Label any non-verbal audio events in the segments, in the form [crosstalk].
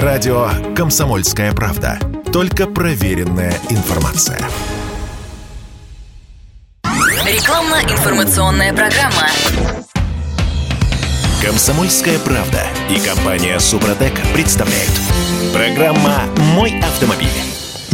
Радио «Комсомольская правда». Только проверенная информация. Рекламно-информационная программа. «Комсомольская правда» и компания «Супротек» представляют. Программа «Мой автомобиль».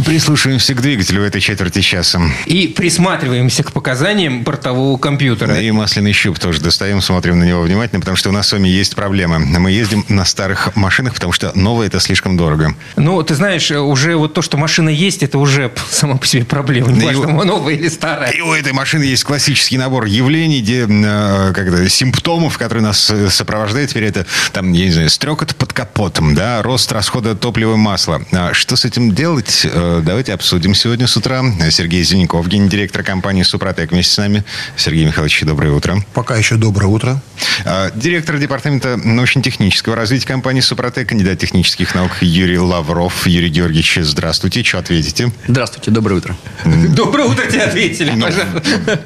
Прислушиваемся к двигателю в этой четверти часа. И присматриваемся к показаниям бортового компьютера. И масляный щуп тоже достаем, смотрим на него внимательно, потому что у нас с вами есть проблемы. Мы ездим на старых машинах, потому что новое это слишком дорого. Ну, ты знаешь, уже вот то, что машина есть, это уже само по себе проблема. Не важно, И- новая или старая. И у этой машины есть классический набор явлений, где, э, как это, симптомов, которые нас э, сопровождают. Теперь это, там, я не знаю, стрекот под капотом, да, рост расхода топлива и масла. А что с этим делать? Э, Давайте обсудим сегодня с утра. Сергей Зеленков, гендиректор компании «Супротек» вместе с нами. Сергей Михайлович, доброе утро. Пока еще доброе утро. А, Директор департамента научно-технического развития компании «Супротек», кандидат технических наук Юрий Лавров. Юрий Георгиевич, здравствуйте. Что ответите? Здравствуйте, доброе утро. Доброе утро тебе ответили. Ну,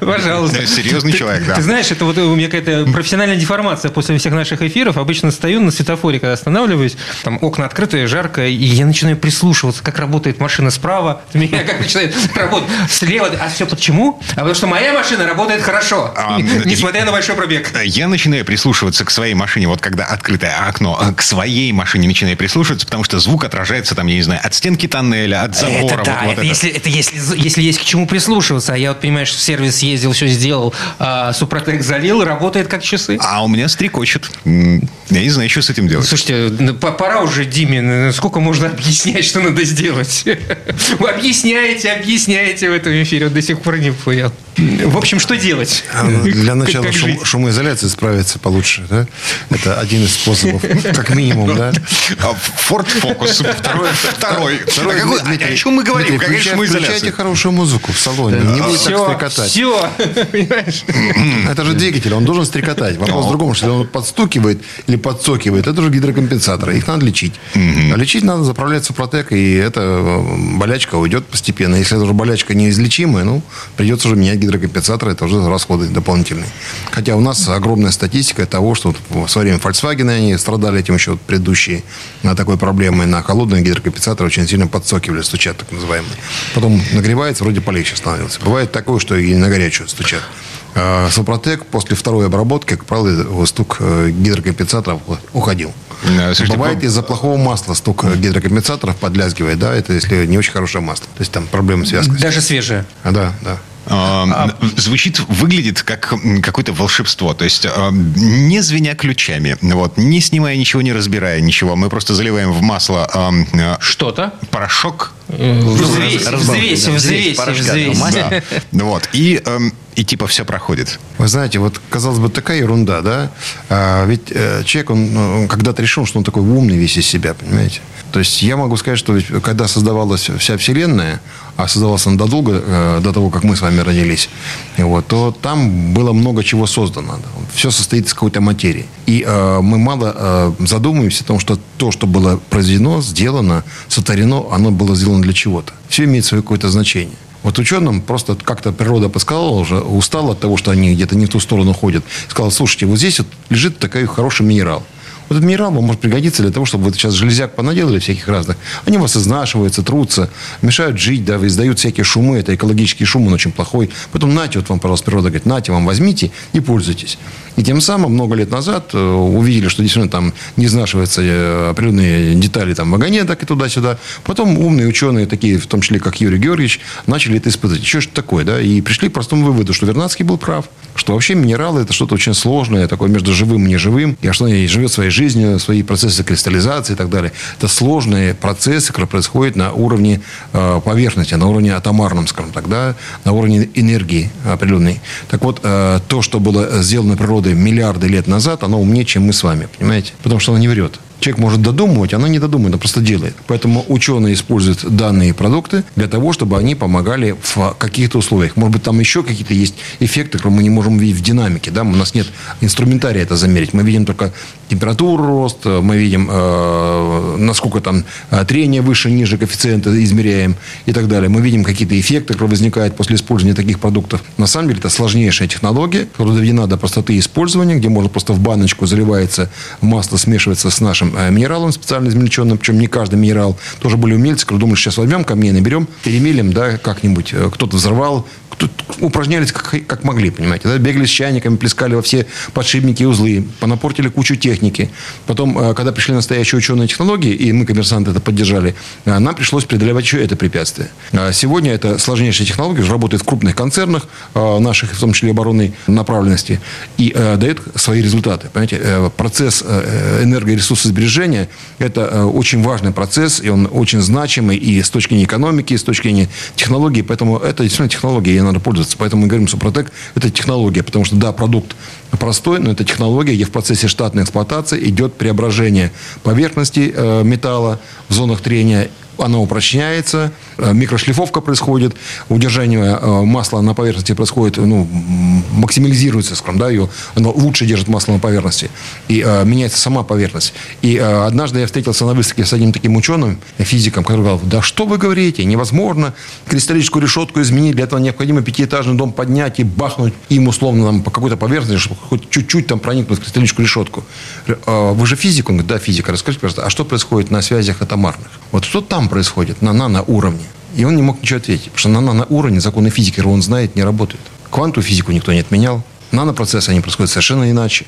[laughs] Пожалуйста. Серьезный человек, да. Ты знаешь, это вот у меня какая-то профессиональная деформация после всех наших эфиров. Обычно стою на светофоре, когда останавливаюсь, там окна открытые, жарко, и я начинаю прислушиваться, как работает машина справа, у [laughs] меня как начинает работать слева. А все почему? А потому что моя машина работает хорошо, А, [laughs] несмотря на большой пробег. Я начинаю прислушиваться к своей машине, вот когда открытое окно, а, к своей машине начинаю прислушиваться, потому что звук отражается там, я не знаю, от стенки тоннеля, от забора. Это да, вот- вот это, это. если, это если, если есть к чему прислушиваться. А я вот, понимаешь, в сервис ездил, все сделал, а, Супротек залил, работает как часы. А у меня стрекочет. Я не знаю, что с этим делать. Слушайте, по- пора уже, Диме, сколько можно объяснять, что надо сделать? [laughs] Вы объясняете, объясняете в этом эфире, он до сих пор не понял. В общем, что делать? А, Для Как- начала как шум- жить? шумоизоляции справиться получше. Да? Это один из способов, как минимум. Да? А, Форд Фокус. Второй. Второй. Второй, А какой- Дмитрий, О чем мы говорим? Дмитрий, Какая включай- шумоизоляция? Включайте хорошую музыку в салоне. Не будет так Все, стрекотать. все, [laughs] понимаешь? Это же двигатель, он должен стрекотать. Вопрос в другом, что если он подстукивает или подсокивает, это же гидрокомпенсаторы. Их надо лечить. А лечить надо заправлять супротек, и эта э, болячка уйдет постепенно. Если уже болячка неизлечимая, ну, придется уже менять гидрокомпенсаторы, это уже расходы дополнительные. Хотя у нас огромная статистика того, что вот в свое время Volkswagen, они страдали этим еще предыдущие а, такой проблемой. На холодные гидрокомпенсаторы очень сильно подсокивали, стучат так называемые. Потом нагревается, вроде полегче становится. Бывает такое, что и на горячую стучат. А Супротек после второй обработки, как правило, стук э, гидрокомпенсаторов уходил. Слушайте, Бывает по- из-за плохого масла стук э, гидрокомпенсаторов подлязгивает, да, это если не очень хорошее масло. То есть там проблемы связки. Даже свежее. А, да, да. А, Звучит, выглядит как какое-то волшебство. То есть, а, не звеня ключами, вот, не снимая ничего, не разбирая ничего. Мы просто заливаем в масло а, Что-то. порошок. Взвесь, взвесь, взвесь, взвесь. Да. [laughs] Вот. И, эм, и типа все проходит. Вы знаете, вот, казалось бы, такая ерунда, да? А, ведь э, человек, он, ну, он когда-то решил, что он такой умный весь из себя, понимаете? То есть я могу сказать, что ведь, когда создавалась вся Вселенная, а создавалась она задолго э, до того, как мы с вами родились, вот, то там было много чего создано. Все состоит из какой-то материи. И э, мы мало э, задумываемся о том, что то, что было произведено, сделано, сотворено, оно было сделано для чего-то. Все имеет свое какое-то значение. Вот ученым просто как-то природа подсказала уже, устала от того, что они где-то не в ту сторону ходят. Сказала, слушайте, вот здесь вот лежит такой хороший минерал. Вот этот минерал вам может пригодиться для того, чтобы вот сейчас железяк понаделали всяких разных. Они у вас изнашиваются, трутся, мешают жить, да, издают всякие шумы. Это экологический шум, он очень плохой. Потом нате, вот вам, пожалуйста, природа говорит, нате вам, возьмите и пользуйтесь. И тем самым много лет назад э, увидели, что действительно там не изнашиваются э, определенные детали там вагонеток и туда-сюда. Потом умные ученые, такие, в том числе, как Юрий Георгиевич, начали это испытывать. Что же такое, да? И пришли к простому выводу, что Вернадский был прав, что вообще минералы это что-то очень сложное, такое между живым и неживым, и что они живет своей жизнью, свои процессы кристаллизации и так далее. Это сложные процессы, которые происходят на уровне э, поверхности, на уровне атомарном, скажем так, да, на уровне энергии определенной. Так вот, э, то, что было сделано природой миллиарды лет назад, оно умнее, чем мы с вами, понимаете? Потому что оно не врет. Человек может додумывать, она не додумывает, она просто делает. Поэтому ученые используют данные продукты для того, чтобы они помогали в каких-то условиях. Может быть, там еще какие-то есть эффекты, которые мы не можем видеть в динамике. Да? У нас нет инструментария это замерить. Мы видим только температуру рост, мы видим, э, насколько там э, трение выше, ниже, коэффициенты измеряем и так далее. Мы видим какие-то эффекты, которые возникают после использования таких продуктов. На самом деле, это сложнейшая технология, которая доведена до простоты использования, где можно просто в баночку заливается масло, смешивается с нашим минералом специально измельченным, причем не каждый минерал. Тоже были умельцы, которые думали, сейчас возьмем камни, наберем, перемелим, да, как-нибудь. Э, кто-то взорвал, тут упражнялись как, как могли, понимаете. Да? Бегали с чайниками, плескали во все подшипники и узлы, понапортили кучу техники. Потом, э, когда пришли настоящие ученые технологии, и мы, коммерсанты, это поддержали, э, нам пришлось преодолевать еще это препятствие. Сегодня это сложнейшая технология, уже работает в крупных концернах э, наших, в том числе оборонной направленности, и дает свои результаты. Понимаете, процесс энергоресурсосбережения – это очень важный процесс, и он очень значимый и с точки зрения экономики, и с точки зрения технологии, поэтому это действительно технология, надо пользоваться. Поэтому мы говорим, Супротек – это технология, потому что, да, продукт простой, но это технология, где в процессе штатной эксплуатации идет преображение поверхности э, металла в зонах трения она упрочняется, э, микрошлифовка происходит, удержание э, масла на поверхности происходит, ну, максимализируется, скажем, да, ее, оно лучше держит масло на поверхности, и э, меняется сама поверхность. И э, однажды я встретился на выставке с одним таким ученым, физиком, который говорил, да что вы говорите, невозможно кристаллическую решетку изменить, для этого необходимо пятиэтажный дом поднять и бахнуть им условно там, по какой-то поверхности, чтобы хоть чуть-чуть там проникнуть в кристаллическую решетку. «А вы же физик? Он говорит, да, физика. Расскажите, пожалуйста, а что происходит на связях атомарных? Вот что там происходит на наноуровне? И он не мог ничего ответить, потому что на наноуровне законы физики, он знает, не работают. Квантовую физику никто не отменял. Нанопроцессы, они происходят совершенно иначе.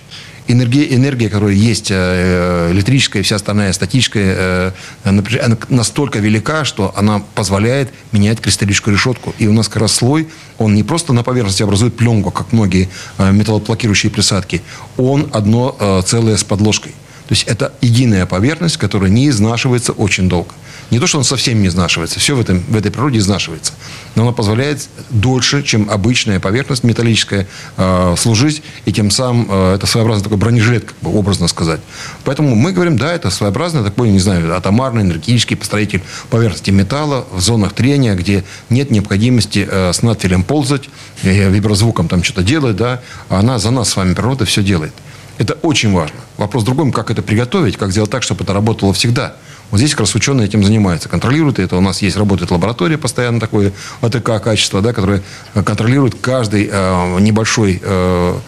Энергия, энергия которая есть, э, электрическая и вся остальная статическая, э, настолько велика, что она позволяет менять кристаллическую решетку. И у нас как раз слой, он не просто на поверхности образует пленку, как многие э, металлоблокирующие присадки, он одно целое с подложкой. То есть это единая поверхность, которая не изнашивается очень долго. Не то, что он совсем не изнашивается, все в, этом, в этой природе изнашивается. Но она позволяет дольше, чем обычная поверхность металлическая, э, служить, и тем самым э, это своеобразный такой бронежилет, как бы образно сказать. Поэтому мы говорим, да, это своеобразный такой, не знаю, атомарный, энергетический построитель поверхности металла в зонах трения, где нет необходимости э, с надфилем ползать, э, виброзвуком там что-то делать, да, а она за нас с вами, природа, все делает. Это очень важно. Вопрос в другом, как это приготовить, как сделать так, чтобы это работало всегда. Вот здесь как раз ученые этим занимаются, контролируют это. У нас есть, работает лаборатория постоянно такое, АТК качество, да, которое контролирует каждый э, небольшой э,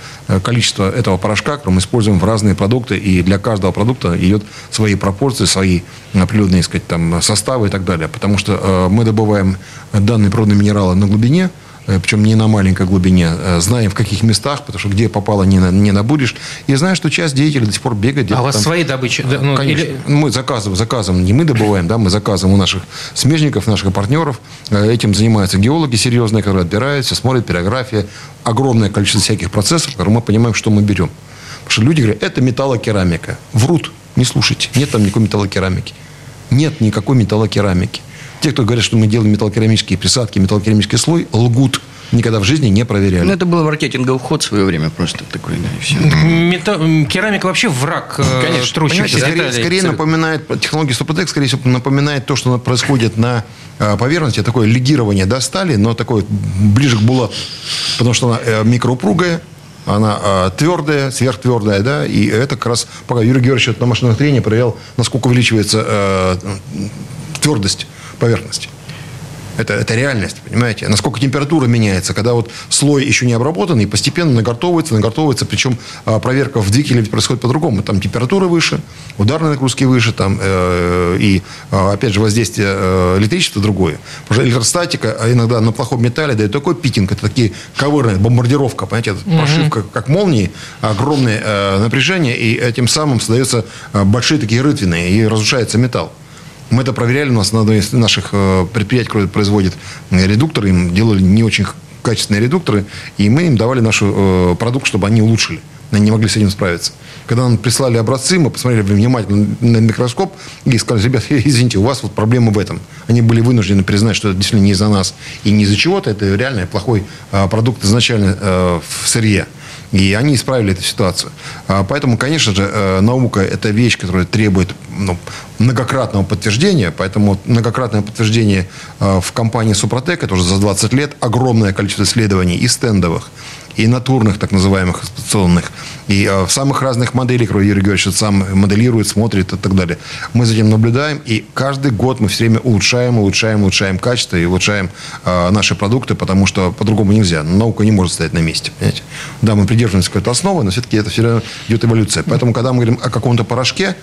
количество этого порошка, который мы используем в разные продукты, и для каждого продукта идет свои пропорции, свои определенные, сказать, там, составы и так далее. Потому что э, мы добываем данные природные минералы на глубине, Э, причем не на маленькой глубине, э, знаем в каких местах, потому что где попало не, на, не набудешь. И знаю, что часть деятелей до сих пор бегает. А у вас там... свои добычи? Ну, Конечно. Или... Мы заказываем, заказываем, не мы добываем, да, мы заказываем у наших смежников, наших партнеров. Э, этим занимаются геологи серьезные, которые отбираются, смотрят пирография. Огромное количество всяких процессов, которые мы понимаем, что мы берем. Потому что люди говорят, это металлокерамика. Врут, не слушайте. Нет там никакой металлокерамики. Нет никакой металлокерамики. Те, кто говорят, что мы делаем металлокерамические присадки, металлокерамический слой, лгут. Никогда в жизни не проверяли. Ну, это был маркетинговый ход в свое время просто такой, да, и все. Мета... Керамика вообще враг э, Конечно. Трущихся скорее, скорее напоминает, технология Супротек, скорее всего, напоминает то, что происходит на э, поверхности, такое легирование до стали, но такое ближе к булату. Потому что она э, микроупругая, она э, твердая, сверхтвердая, да, и это как раз, пока Юрий Георгиевич на машинном трении проверял, насколько увеличивается э, твердость поверхности. Это, это реальность, понимаете? Насколько температура меняется, когда вот слой еще не обработанный, постепенно нагортовывается, нагортовывается, причем а, проверка в двигателе происходит по-другому. Там температура выше, ударные нагрузки выше, там, э, и, э, опять же, воздействие э, электричества другое. Потому что электростатика а иногда на плохом металле дает такой питинг, это такие ковырные, бомбардировка, понимаете, это прошивка как молнии, огромное э, напряжение, и этим самым создаются большие такие рытвины, и разрушается металл. Мы это проверяли, у нас на одной из наших э, предприятий, которые производит э, редукторы, им делали не очень качественные редукторы, и мы им давали наш э, продукт, чтобы они улучшили. Они не могли с этим справиться. Когда нам прислали образцы, мы посмотрели внимательно на микроскоп и сказали, ребят, [laughs] извините, у вас вот проблема в этом. Они были вынуждены признать, что это действительно не из-за нас и не из-за чего-то, это реально плохой продукт изначально в сырье. И они исправили эту ситуацию. А, поэтому, конечно же, э, наука – это вещь, которая требует ну, многократного подтверждения. Поэтому многократное подтверждение э, в компании «Супротек» – это уже за 20 лет огромное количество исследований и стендовых, и натурных, так называемых, эксплуатационных, и э, в самых разных моделях, Юрий Георгиевич сам моделирует, смотрит и так далее. Мы за этим наблюдаем, и каждый год мы все время улучшаем, улучшаем, улучшаем качество и улучшаем э, наши продукты, потому что по-другому нельзя. Наука не может стоять на месте. Понимаете? Да, мы придерживаемся какой-то основы, но все-таки это все равно идет эволюция. Поэтому, когда мы говорим о каком-то порошке,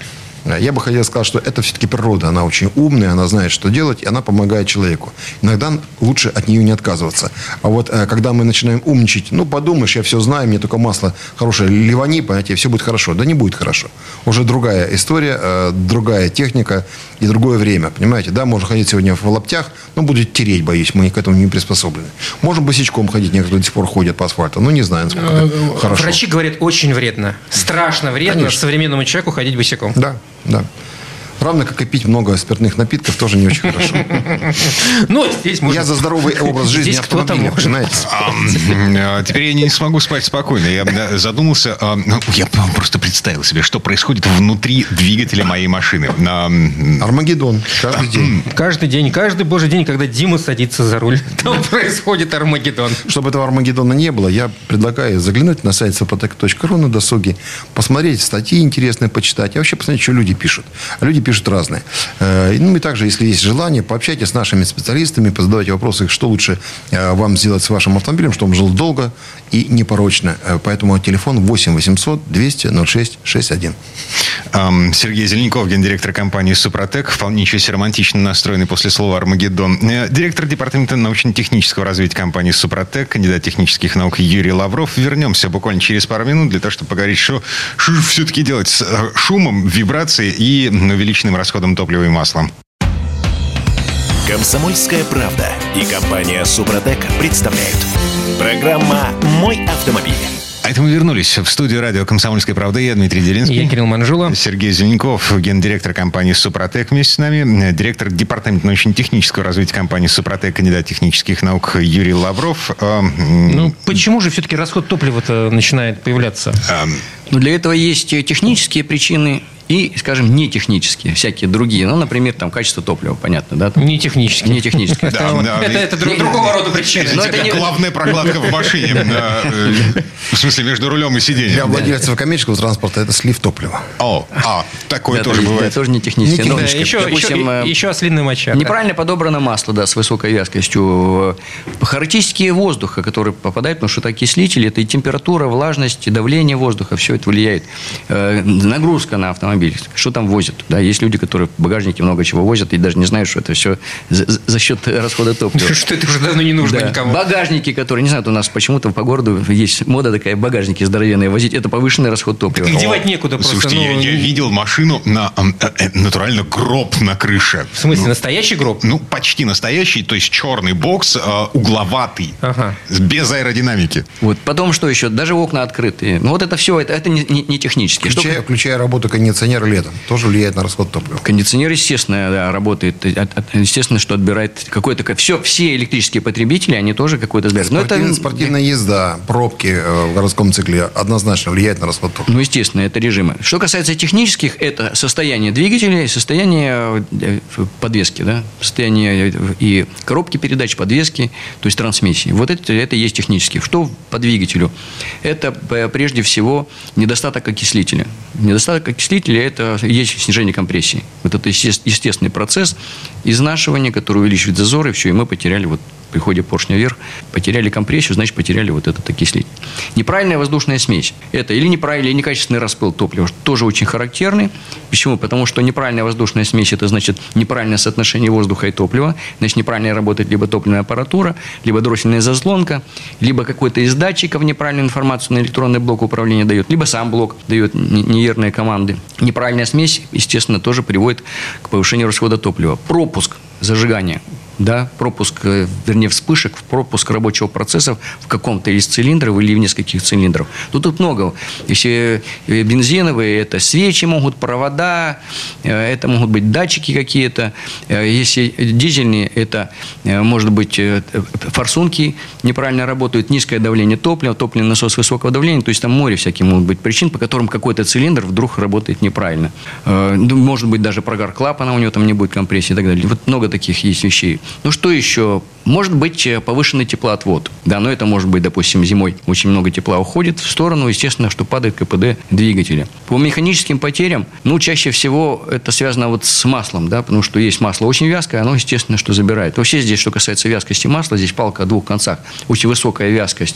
Я бы хотел сказать, что это все-таки природа. Она очень умная, она знает, что делать, и она помогает человеку. Иногда лучше от нее не отказываться. А вот э, когда мы начинаем умничать, ну, подумаешь, я все знаю, мне только масло хорошее, ливани, понимаете, все будет хорошо. Да не будет хорошо. Уже другая история, э, другая техника и другое время, понимаете. Да, можно ходить сегодня в лаптях, но будет тереть, боюсь, мы к этому не приспособлены. Можем босичком ходить, некоторые до сих пор ходят по асфальту, ну, не знаю, насколько это хорошо. Врачи говорят, очень вредно. Страшно вредно Конечно. современному человеку ходить босиком. Да, да. Равно как и пить много спиртных напитков тоже не очень хорошо. [laughs] Ну, здесь можно... Я за здоровый образ жизни Здесь автомобиля, может. понимаете? А, Теперь я не смогу спать спокойно. Я задумался, а, ну, я просто представил себе, что происходит внутри двигателя моей машины. А, Армагеддон каждый день. Каждый день, каждый божий день, когда Дима садится за руль, [laughs] там происходит Армагеддон. Чтобы этого Армагеддона не было, я предлагаю заглянуть на сайт сопротек.ру на досуге, посмотреть статьи интересные, почитать, и вообще посмотреть, что люди пишут. А люди пишут разные. Э, Ну и также, если есть желание, пообщайтесь с нашими специалистами, позадавайте вопросы, что лучше э, вам сделать с вашим автомобилем, чтобы он жил долго и непорочно. Э, Поэтому телефон 8 800 200 06 61. Ам, Сергей Зеленяков, гендиректор компании «Супротек», вполне чуть романтично настроенный после слова «Армагеддон». Э, Директор департамента научно-технического развития компании «Супротек», кандидат технических наук Юрий Лавров. Вернемся буквально через пару минут для того, чтобы поговорить, что, что же все-таки делать с э, шумом, вибрацией и увеличенным расходом топлива и масла. Комсомольская правда и компания Супротек представляют. Программа «Мой автомобиль». А это мы вернулись в студию радио «Комсомольская правда». Я Дмитрий Делинский. Я Кирилл Манжула. Сергей Зеленяков, гендиректор компании «Супротек» вместе с нами, директор департамента научно-технического развития компании «Супротек», кандидат технических наук Юрий Лавров. А, Ну, почему же все-таки расход топлива-то начинает появляться? а, Ну, для этого есть технические причины и, скажем, не технические, всякие другие. Ну, например, там качество топлива, понятно, да? там. Не технически. Не технические. Да, Это, да, это, это друг- другого рода причины. Но это это не- главная прокладка в машине. э, В смысле, между рулем и Для сиденьем. владельцев коммерческого транспорта это слив топлива. О, а, такое тоже бывает. тоже не технические. Ну, технические. еще, допустим, еще, э, еще ослиная моча. Неправильно подобрано масло, да, с высокой вязкостью. Характеристики воздуха, которые попадают, потому что это окислители, это и температура, влажность, и давление воздуха, все это влияет. Э, Нагрузка на автомобиль, что там возят. Да, есть люди, которые в багажнике много чего возят и даже не знают, что это все за, за- счет расхода топлива. [laughs] Что это уже давно не нужно Да. никому. Багажники, которые, не знаю, у нас почему-то по городу есть мода такая, багажники здоровенные возить, это повышенный расход топлива. Их девать некуда просто. Слушайте, я, ну, я видел машину на э, э, натурально гроб на крыше. В смысле, Ну, настоящий гроб? Ну, почти настоящий, то есть черный бокс, э, угловатый, Ага. без аэродинамики. Вот. Потом что еще? Даже окна открытые. Ну, вот это все, это, это не, не, не технически. Что включая работу кондиционера летом, тоже влияет на расход топлива. Кондиционер, естественно, да, работает. От- от- Естественно, что отбирает какой-то... Все, все электрические потребители, они тоже какой-то сбирают. Но это, спортивная езда, пробки э, в городском цикле однозначно влияет на расход топлива. ну, естественно, это режимы. Что касается технических, это состояние двигателя и состояние э, подвески, да, состояние э, и коробки передач, подвески, то есть трансмиссии. Вот это, это и есть технические. Что по двигателю? Это э, прежде всего недостаток окислителя. Недостаток окислителя – это есть снижение компрессии. Вот это есте- естественный процесс изнашивания, который увеличивает зазоры, все, и мы потеряли вот при ходе поршня вверх, потеряли компрессию, значит, потеряли вот этот окислитель. Неправильная воздушная смесь. Это или неправильный, или некачественный распыл топлива, тоже очень характерный. Почему? Потому что неправильная воздушная смесь, это значит неправильное соотношение воздуха и топлива, значит, неправильно работает либо топливная аппаратура, либо дроссельная заслонка, либо какой-то из датчиков неправильную информацию на электронный блок управления дает, либо сам блок дает не- неверные команды. Неправильная смесь, естественно, тоже приводит к повышению расхода топлива. Пропуск зажигания да, пропуск, э, вернее, вспышек, пропуск рабочего процесса в каком-то из цилиндров или в нескольких цилиндров. Тут, тут много. Если э, бензиновые, это свечи могут, провода, э, это могут быть датчики какие-то. Если дизельные, это может быть форсунки неправильно работают, низкое давление топлива, топливный насос высокого давления, то есть там море всяких могут быть причин, по которым какой-то цилиндр вдруг работает неправильно. Может быть даже прогар клапана, у него там не будет компрессии и так далее. Вот много таких есть вещей. Ну, что еще? Может быть э, повышенный теплоотвод. Да, но это может быть, допустим, зимой очень много тепла уходит в сторону, естественно, что падает КПД двигателя. По механическим потерям, ну, чаще всего это связано вот с маслом, да, потому что есть масло очень вязкое, оно, естественно, что забирает. Вообще здесь, что касается вязкости масла, здесь палка о двух концах. Очень высокая вязкость.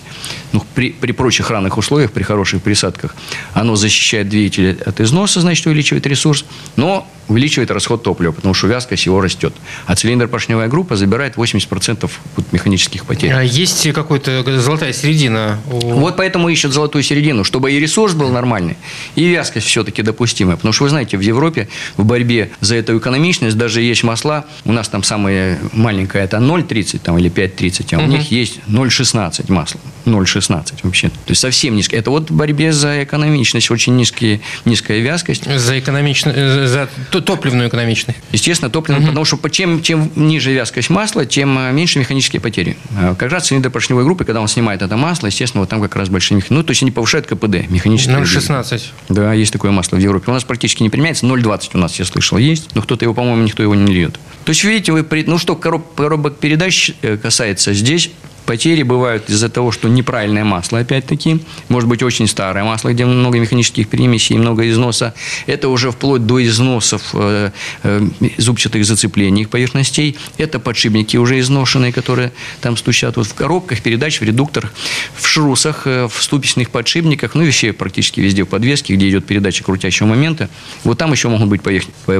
Ну, при, при прочих равных условиях, при хороших присадках, оно защищает двигатель от износа, значит, увеличивает ресурс, но увеличивает расход топлива, потому что вязкость его растет. А цилиндр-поршневая группа забирает 80% вот механических потерь. А есть какая-то золотая середина? Вот поэтому ищут золотую середину, чтобы и ресурс был нормальный, и вязкость все-таки допустимая. Потому что, вы знаете, в Европе в борьбе за эту экономичность даже есть масла, у нас там самое маленькое это 0,30 там, или 5,30, а у угу. них есть 0,16 масла. 0,16 вообще. То есть совсем низко. Это вот в борьбе за экономичность, очень низкие, низкая вязкость. За экономичность, за топливную экономичность. Естественно, топливную, угу. потому что чем, чем ниже вязкость масла, тем э, меньше механические потери. А как раз цилиндр поршневой группы, когда он снимает это масло, естественно, вот там как раз большие механические. Ну, то есть они повышают КПД механические. 0,16. Да, есть такое масло в Европе. У нас практически не применяется. 0,20 у нас, я слышал, есть. Но кто-то его, по-моему, никто его не льет. То есть, видите, вы, ну что, короб, коробок передач э, касается, здесь Потери бывают из-за того, что неправильное масло, опять-таки. Может быть, очень старое масло, где много механических перемесей, много износа. Это уже вплоть до износов э, э, зубчатых зацеплений поверхностей. Это подшипники уже изношенные, которые там стучат. Вот в коробках передач, в редукторах, в шрусах, э, в ступичных подшипниках, ну вообще практически везде в подвеске, где идет передача крутящего момента. Вот там еще могут быть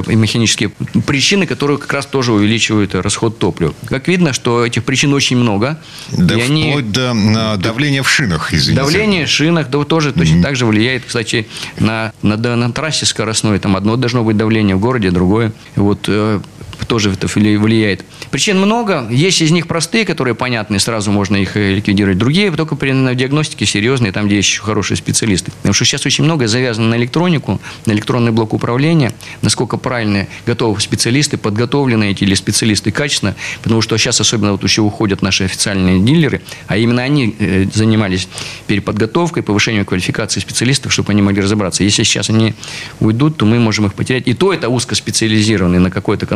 механические причины, которые как раз тоже увеличивают расход топлива. Как видно, что этих причин очень много. Да и вплоть они... до а, давления в шинах, извините. Давление в шинах, да, тоже точно mm-hmm. так же влияет, кстати, на, на, на трассе скоростной. Там одно должно быть давление в городе, другое. Вот э, тоже это влияет. Причин много. Есть из них простые, которые понятны, сразу можно их э, ликвидировать. Другие только при диагностике серьезные, там, где есть еще хорошие специалисты. Потому что сейчас очень многое завязано на электронику, на электронный блок управления, насколько правильно готовы специалисты, подготовлены эти или специалисты качественно, потому что сейчас особенно вот еще уходят наши официальные дилеры, а именно они э, занимались переподготовкой, повышением квалификации специалистов, чтобы они могли разобраться. Если сейчас они уйдут, то мы можем их потерять. И то это узкоспециализированные на какой-то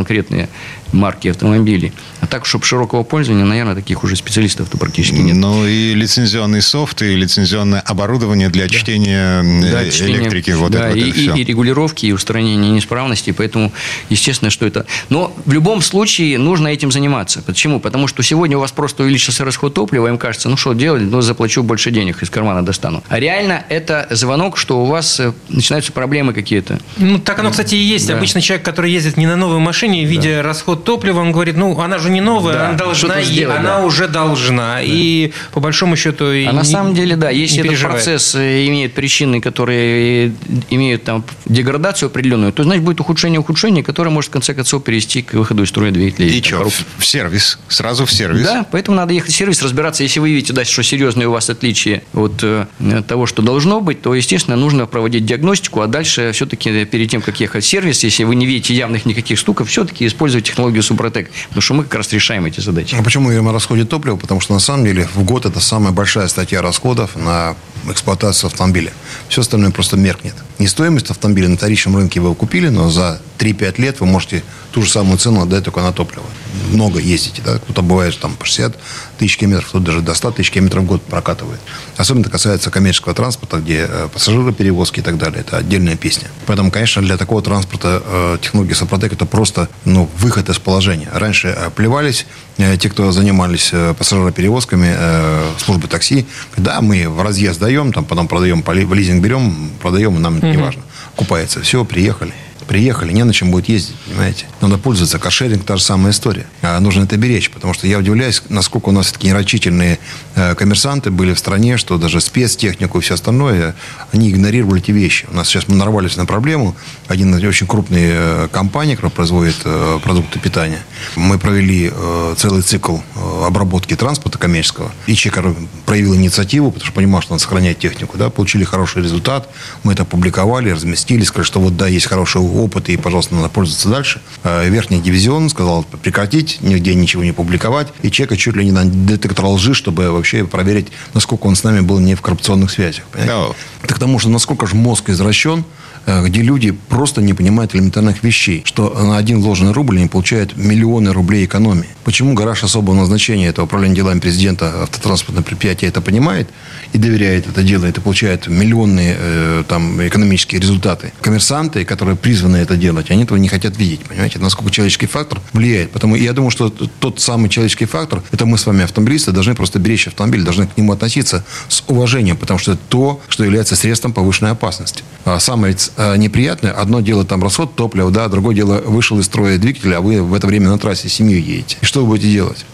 конкретный марки автомобилей. А так, чтобы широкого пользования, наверное, таких уже специалистов-то практически нет. Ну и лицензионный софт, и лицензионное оборудование для да. чтения да, электрики. Чтение, вот да, это, и, вот это и, и регулировки, и устранения неисправностей. Поэтому, естественно, что это... Но в любом случае нужно этим заниматься. Почему? Потому что сегодня у вас просто увеличился расход топлива, им кажется, ну что делать, ну заплачу больше денег, из кармана достану. А реально это звонок, что у вас э, начинаются проблемы какие-то. Ну, так оно, кстати, и есть. Да. Обычно человек, который ездит не на новой машине, видя да. расход топлива, он говорит, ну, она же не новая, да, она должна, сделать, она да. уже должна. Да. И по большому счету... А не, на самом деле, да, если этот переживает. процесс э, имеет причины, которые имеют там деградацию определенную, то, значит, будет ухудшение ухудшение, которое может, в конце концов, привести к выходу из строя двигателя. И что, в сервис? Сразу в сервис? Да, поэтому надо ехать в сервис, разбираться. Если вы видите, да, что серьезные у вас отличия от э, того, что должно быть, то, естественно, нужно проводить диагностику, а дальше все-таки перед тем, как ехать в сервис, если вы не видите явных никаких стуков, все-таки использовать технологию Супротек, потому что мы как раз решаем эти задачи. А почему говорим о расходе топлива? Потому что на самом деле в год это самая большая статья расходов на эксплуатацию автомобиля. Все остальное просто меркнет. Не стоимость автомобиля на вторичном рынке вы купили, но за 3-5 лет вы можете ту же самую цену отдать только на топливо. Много ездите, да? Кто-то бывает там по 60 тысяч километров, кто-то даже до 100 тысяч километров в год прокатывает. Особенно это касается коммерческого транспорта, где э, пассажироперевозки и так далее. Это отдельная песня. Поэтому, конечно, для такого транспорта э, технология Сопротек это просто ну, выход из положения. Раньше э, плевались э, те, кто занимались э, пассажироперевозками, э, службы такси. Да, мы в разъезд даем, там, потом продаем, в лизинг берем, продаем, нам это не важно. Купается. Все, приехали. Приехали, не на чем будет ездить, понимаете. Надо пользоваться. Каршеринг та же самая история. А нужно это беречь, потому что я удивляюсь, насколько у нас такие нерачительные э, коммерсанты были в стране, что даже спецтехнику и все остальное, они игнорировали эти вещи. У нас сейчас мы нарвались на проблему. Один очень крупных э, компаний, которая производит э, продукты питания, мы провели целый цикл обработки транспорта коммерческого. И человек проявил инициативу, потому что понимал, что надо сохранять технику. Да, получили хороший результат. Мы это опубликовали, разместили, сказали, что вот да, есть хороший опыт, и, пожалуйста, надо пользоваться дальше. А, верхний дивизион сказал прекратить, нигде ничего не публиковать, и чека чуть ли не на детектор лжи, чтобы вообще проверить, насколько он с нами был не в коррупционных связях. No. Это к тому, что насколько же мозг извращен, э, где люди просто не понимают элементарных вещей, что на один вложенный рубль они получают миллионы рублей экономии. Почему гараж особого назначения, это управление делами президента автотранспортного предприятия это понимает и доверяет это делает и получает миллионные э, там, экономические результаты. Коммерсанты, которые призваны это делать, они этого не хотят видеть. Понимаете, насколько человеческий фактор влияет. Потому я думаю, что тот самый человеческий фактор, это мы с вами, автомобилисты, должны просто беречь автомобиль, должны к нему относиться с уважением, потому что это то, что является средством повышенной опасности. А самое а, неприятное, одно дело там расход топлива, да, другое дело вышел из строя двигатель, а вы в это время на трассе семью едете. И что вы будете делать?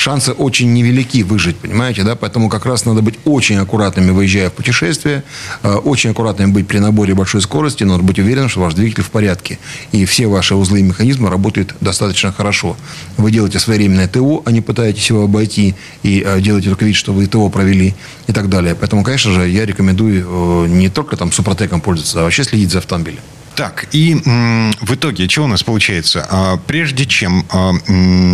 Шансы очень невелики выжить, понимаете, да, поэтому как раз надо быть очень аккуратными, выезжая в путешествие, э, очень аккуратными быть при наборе большой скорости, но быть уверенным, что ваш двигатель в порядке, и все ваши узлы и механизмы работают достаточно хорошо. Вы делаете своевременное ТО, а не пытаетесь его обойти, и э, делаете только вид, что вы ТО провели и так далее. Поэтому, конечно же, я рекомендую э, не только там Супротеком пользоваться, а вообще следить за автомобилем. Так, и в итоге, что у нас получается? А, прежде чем а,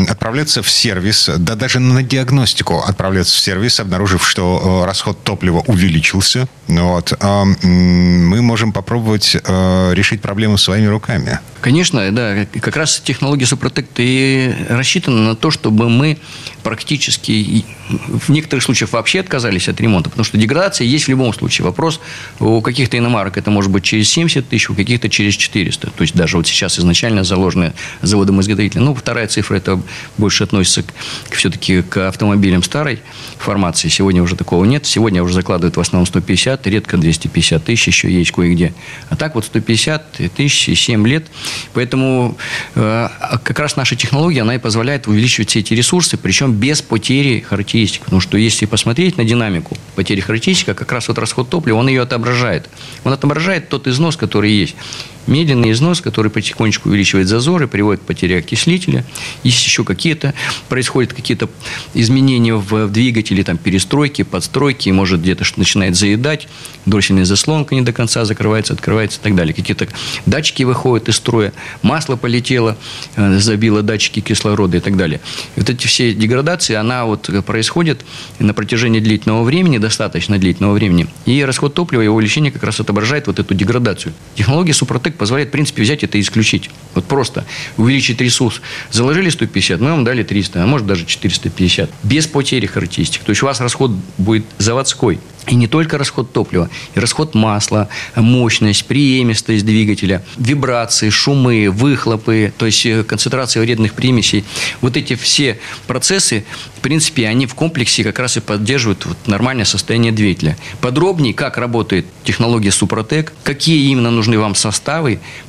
отправляться в сервис, да даже на диагностику отправляться в сервис, обнаружив, что а, расход топлива увеличился, вот, мы можем попробовать решить проблему своими руками. Конечно, да. Как раз технология Супротек и рассчитана на то, чтобы мы практически в некоторых случаях вообще отказались от ремонта, потому что деградация есть в любом случае. Вопрос у каких-то иномарок это может быть через 70 тысяч, у каких-то через 400. То есть даже вот сейчас изначально заложенные заводом-изготовителем. Ну, вторая цифра это больше относится к, все-таки к автомобилям старой формации. Сегодня уже такого нет. Сегодня уже закладывают в основном 150, редко 250 тысяч еще есть кое-где. А так вот 150 тысяч и 7 лет. Поэтому э, как раз наша технология, она и позволяет увеличивать все эти ресурсы, причем без потери характеристик. Потому что если посмотреть на динамику потери характеристик, как раз вот расход топлива, он ее отображает. Он отображает тот износ, который есть медленный износ, который потихонечку увеличивает зазоры, приводит к потере окислителя. Есть еще какие-то, происходят какие-то изменения в двигателе, там, перестройки, подстройки, может где-то что начинает заедать, дроссельная заслонка не до конца закрывается, открывается и так далее. Какие-то датчики выходят из строя, масло полетело, э, забило датчики кислорода и так далее. Вот эти все деградации, она вот происходит на протяжении длительного времени, достаточно длительного времени, и расход топлива, его увеличение как раз отображает вот эту деградацию. Технология Супротек позволяет, в принципе, взять это и исключить. Вот просто увеличить ресурс. Заложили 150, мы вам дали 300, а может даже 450. Без потери характеристик. То есть у вас расход будет заводской. И не только расход топлива, и расход масла, мощность, преемистость двигателя, вибрации, шумы, выхлопы, то есть э, концентрация вредных примесей. Вот эти все процессы, в принципе, они в комплексе как раз и поддерживают вот нормальное состояние двигателя. Подробнее, как работает технология Супротек, какие именно нужны вам составы,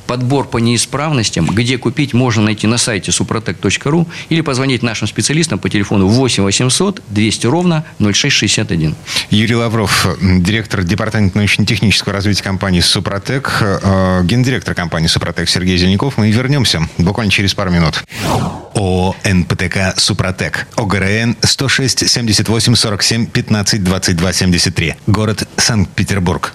подбор по неисправностям, где купить, можно найти на сайте suprotec.ru или позвонить нашим специалистам по телефону 8 800 200 ровно 0661. Юрий Лавров, директор департамента научно-технического развития компании «Супротек», э, гендиректор компании «Супротек» Сергей Зеленяков. Мы вернемся буквально через пару минут. ООО «НПТК Супротек». ОГРН 106 78 47 15 22 73. Город Санкт-Петербург.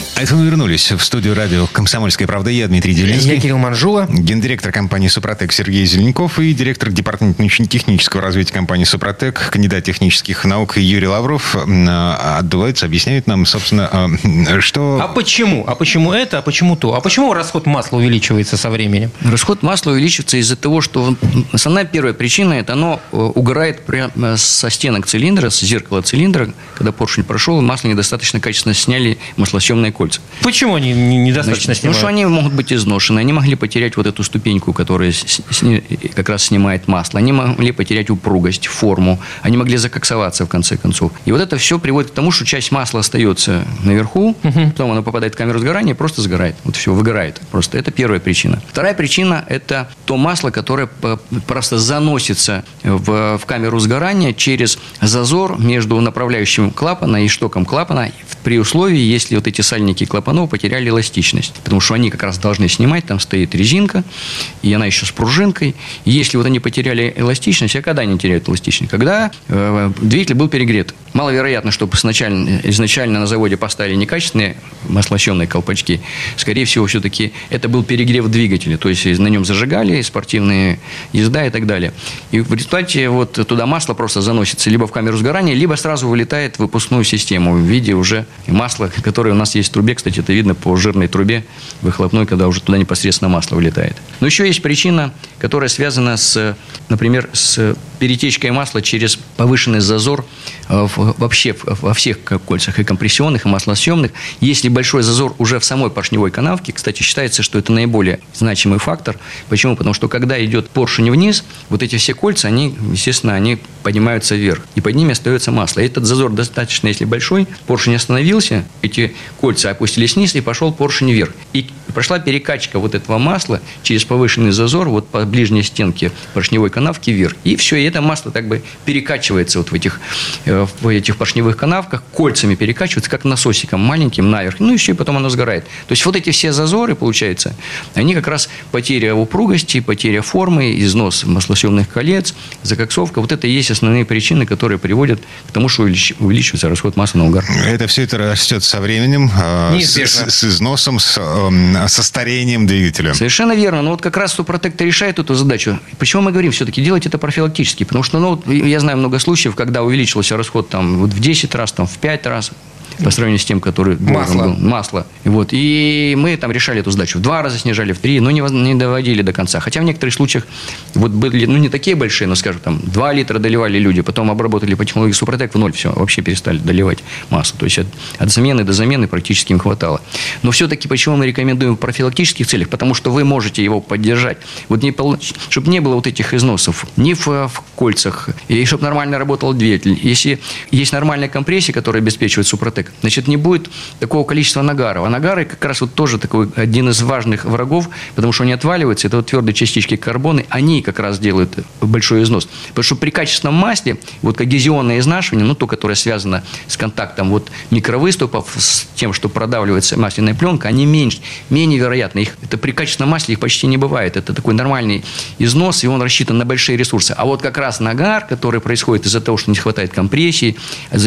А это мы вернулись в студию радио «Комсомольская правда». Я Дмитрий Делинский. Я Кирилл Манжула. Гендиректор компании «Супротек» Сергей Зеленков и директор департамента научно-технического развития компании «Супротек», кандидат технических наук Юрий Лавров а, отдувается, объясняет нам, собственно, а, что... А почему? А почему это, а почему то? А почему расход масла увеличивается со временем? Расход масла увеличивается из-за того, что основная первая причина – это оно э, угорает прямо со стенок цилиндра, с зеркала цилиндра, когда поршень прошел, масло недостаточно качественно сняли маслосъемные кольца. Почему они недостаточно Значит, Потому что они могут быть изношены. Они могли потерять вот эту ступеньку, которая как раз снимает масло. Они могли потерять упругость, форму. Они могли закоксоваться в конце концов. И вот это все приводит к тому, что часть масла остается наверху, угу. потом оно попадает в камеру сгорания и просто сгорает. Вот все, выгорает. Просто это первая причина. Вторая причина – это то масло, которое просто заносится в, в камеру сгорания через зазор между направляющим клапана и штоком клапана при условии, если вот эти сальники подрамники клапанов потеряли эластичность, потому что они как раз должны снимать, там стоит резинка, и она еще с пружинкой. И если вот они потеряли эластичность, а когда они теряют эластичность? Когда э, двигатель был перегрет. Маловероятно, чтобы изначально, на заводе поставили некачественные маслосъемные колпачки. Скорее всего, все-таки это был перегрев двигателя, то есть на нем зажигали спортивные езда и так далее. И в результате вот туда масло просто заносится либо в камеру сгорания, либо сразу вылетает в выпускную систему в виде уже масла, которое у нас есть трубе. Кстати, это видно по жирной трубе выхлопной, когда уже туда непосредственно масло вылетает. Но еще есть причина, которая связана с, например, с перетечкой масла через повышенный зазор э, вообще во всех кольцах, и компрессионных, и маслосъемных. Если большой зазор уже в самой поршневой канавке, кстати, считается, что это наиболее значимый фактор. Почему? Потому что когда идет поршень вниз, вот эти все кольца, они, естественно, они поднимаются вверх, и под ними остается масло. И этот зазор достаточно, если большой, поршень остановился, эти кольца опустились вниз, и пошел поршень вверх. И прошла перекачка вот этого масла через повышенный зазор вот по ближней стенке поршневой канавки вверх. И все, и это масло так бы перекачивается вот в этих, э, в этих поршневых канавках, кольцами перекачивается, как насосиком маленьким наверх. Ну, еще и потом оно сгорает. То есть вот эти все зазоры, получается, они как раз потеря упругости, потеря формы, износ маслосъемных колец, закоксовка. Вот это и есть основные причины, которые приводят к тому, что увеличивается расход масла на угар. Это все это растет со временем, э, с, с, износом, с, э, со старением двигателя. Совершенно верно. Но вот как раз Супротек решает эту задачу. Почему мы говорим все-таки делать это профилактически? Потому что, ну, я знаю много случаев, когда увеличился расход там, вот в 10 раз, там, в 5 раз по сравнению с тем, который масло. был. Масло. Вот. И мы там решали эту задачу. В два раза снижали, в три, но не, не доводили до конца. Хотя в некоторых случаях вот были, ну, не такие большие, но, скажем, там, 2 литра доливали люди, потом обработали по технологии Супротек в ноль, все, вообще перестали доливать масло. То есть от, от замены до замены практически им хватало. Но все-таки почему мы рекомендуем в профилактических целях? Потому что вы можете его поддержать. Вот не, чтобы не было вот этих износов ни в, в кольцах, и чтобы нормально работал двигатель. Если есть нормальная компрессия, которая обеспечивает Супротек, значит, не будет такого количества нагаров. А нагары как раз вот тоже такой один из важных врагов, потому что они отваливаются, это вот твердые частички карбона, они как раз делают большой износ. Потому что при качественном масле, вот когезионное изнашивание, ну, то, которое связано с контактом вот микровыступов, с тем, что продавливается масляная пленка, они меньше, менее вероятны. Их, это при качественном масле их почти не бывает. Это такой нормальный износ, и он рассчитан на большие ресурсы. А вот как раз нагар, который происходит из-за того, что не хватает компрессии,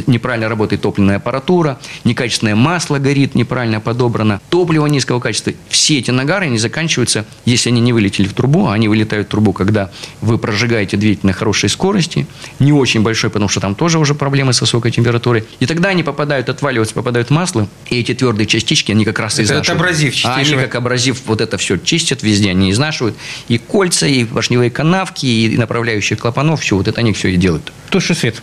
неправильно работает топливная аппаратура, некачественное масло горит, неправильно подобрано, топливо низкого качества. Все эти нагары, они заканчиваются, если они не вылетели в трубу, а они вылетают в трубу, когда вы прожигаете двигатель на хорошей скорости, не очень большой, потому что там тоже уже проблемы с высокой температурой. И тогда они попадают, отваливаются, попадают в масло, и эти твердые частички, они как раз это, это абразив А они как абразив вот это все чистят везде, они изнашивают. И кольца, и поршневые канавки, и направляющие клапанов, все, вот это они все и делают. Туши свет.